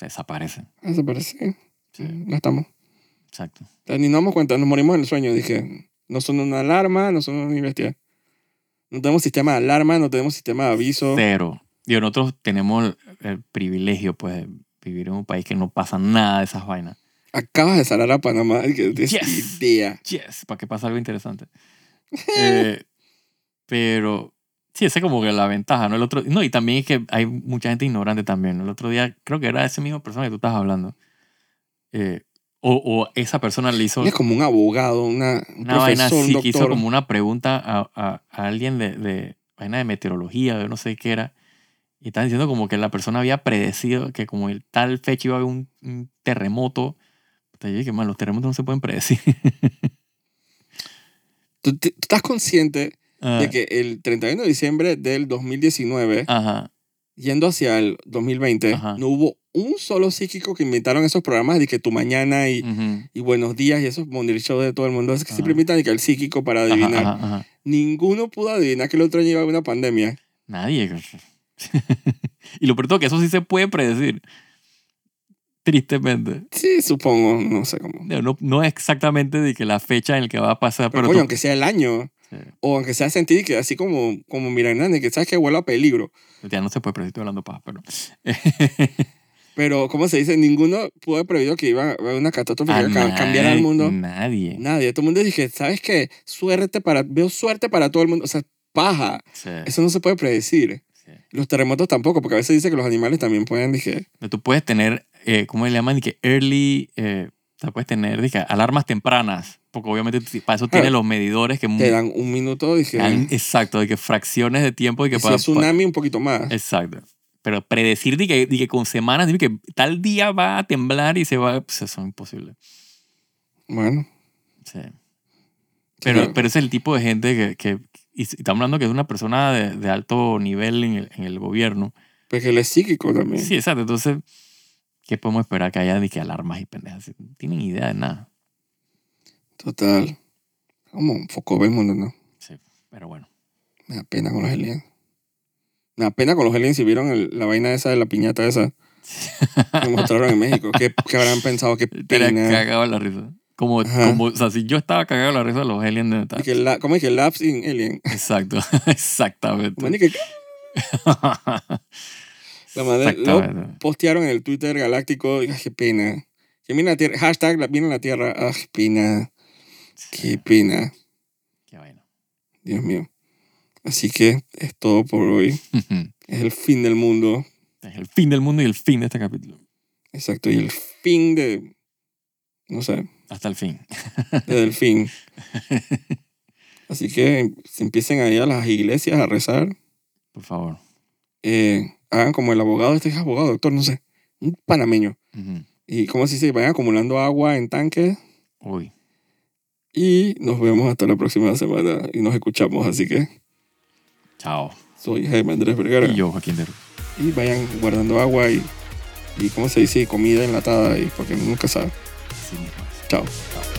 desaparecen. Ah, se parece. Sí, No estamos. exacto. O sea, ni nos damos cuenta, nos morimos en el sueño. Dije, no son una alarma, no son una investigación. No tenemos sistema de alarma, no tenemos sistema de aviso. Cero. Y nosotros tenemos el, privilegio, pues, de vivir en un país que no pasa nada de esas vainas. Acabas de salar a Panamá. y que Yes. idea. Yes, para que pase algo interesante. Eh, pero sí, esa es como que la ventaja, ¿no? El otro, no, y también es que hay mucha gente ignorante también. ¿no? El otro día, creo que era esa misma persona que tú estabas hablando. Eh, o, o esa persona le hizo Es como un abogado, una, un una vaina profesor, un así, que hizo como una pregunta a, a, a alguien de, de vaina de meteorología, de no sé qué era. Y estaban diciendo como que la persona había predecido que como el tal fecha iba a haber un, un terremoto. Puta, Yo dije, man, los terremotos no se pueden predecir. ¿Tú, te- tú estás consciente Ah, de que el 31 de diciembre del 2019, Ajá. yendo hacia el 2020, Ajá. no hubo un solo psíquico que inventaron esos programas de que tu mañana y, y buenos días y esos Monday Show de todo el mundo. Es que siempre invitan el psíquico para adivinar. Ninguno pudo adivinar que el otro año iba a haber una pandemia. Nadie. y lo peor que eso sí se puede predecir. Tristemente. Sí, supongo, no sé cómo. No, no, no es exactamente de que la fecha en la que va a pasar, Pero, pero, coño, tú- aunque sea el año, Sí. o aunque sea sentir que así como, como Mira Hernández, que sabes que huele a peligro. ya no se puede predecir, estoy hablando paja, pero... Pero, ¿cómo se dice? Ninguno pudo haber previsto que iba a haber una catástrofe que iba a ca- cambiar al mundo. Nadie. Nadie. Todo el mundo dije, ¿sabes qué? Suerte para, veo suerte para todo el mundo. O sea, paja. Sí, Eso no se puede predecir. sí. Los terremotos tampoco, porque a veces dice que los animales también pueden, dije, Pero Tú puedes tener eh, ¿cómo le llaman? Que early, eh, o sea, puedes tener dije, alarmas tempranas, porque obviamente para eso tiene Claro. los medidores que... Te dan un minuto, dije. dan- exacto, de que fracciones de tiempo y que y si para- es tsunami, un poquito más. exacto. Pero predecir de que, de que con semanas, de que tal día va a temblar y se va, pues eso es imposible. Bueno. Sí. Pero, Claro. pero ese es el tipo de gente que, que y estamos hablando que es una persona de, de alto nivel en el, en el gobierno. Pues que él es psíquico también. Sí, exacto. Entonces, ¿qué podemos esperar que haya de que alarmas y pendejas? No tienen idea de nada. Total. Como un foco el mundo, ¿no? Sí, pero bueno. Me da pena con los aliens. Me da pena con los aliens si vieron el- la vaina esa de la piñata esa que mostraron en México. ¿Qué, qué habrán pensado? Qué pena. cagado la risa. Como, como, o sea, si yo estaba cagado la risa, los aliens. Y que la- ¿Cómo es que Labs in Alien? Exacto, exactamente. La madre, lo postearon en el Twitter galáctico. y, ay, qué pena. Que viene la Tierra. Hashtag viene la Tierra. Ay, qué pena. Qué pena. Qué vaina. Dios mío. Así que es todo por hoy. Es el fin del mundo. Es el fin del mundo y el fin de este capítulo. Exacto. Y el fin de. No sé. Hasta el fin. Desde el fin. Así que se empiecen a ir a las iglesias a rezar. Por favor. eh, hagan como el abogado. Este es abogado, doctor, no sé. Un panameño. Ujú. Y como si se vayan acumulando agua en tanques. Uy. Y nos vemos hasta la próxima semana. Y nos escuchamos. Así que Chao. soy Jaime Andrés Vergara. Y yo, Joaquín Deru. Y vayan guardando agua y, y ¿cómo se dice? Comida enlatada. Y porque nunca sabe. Es. Chao. Chao.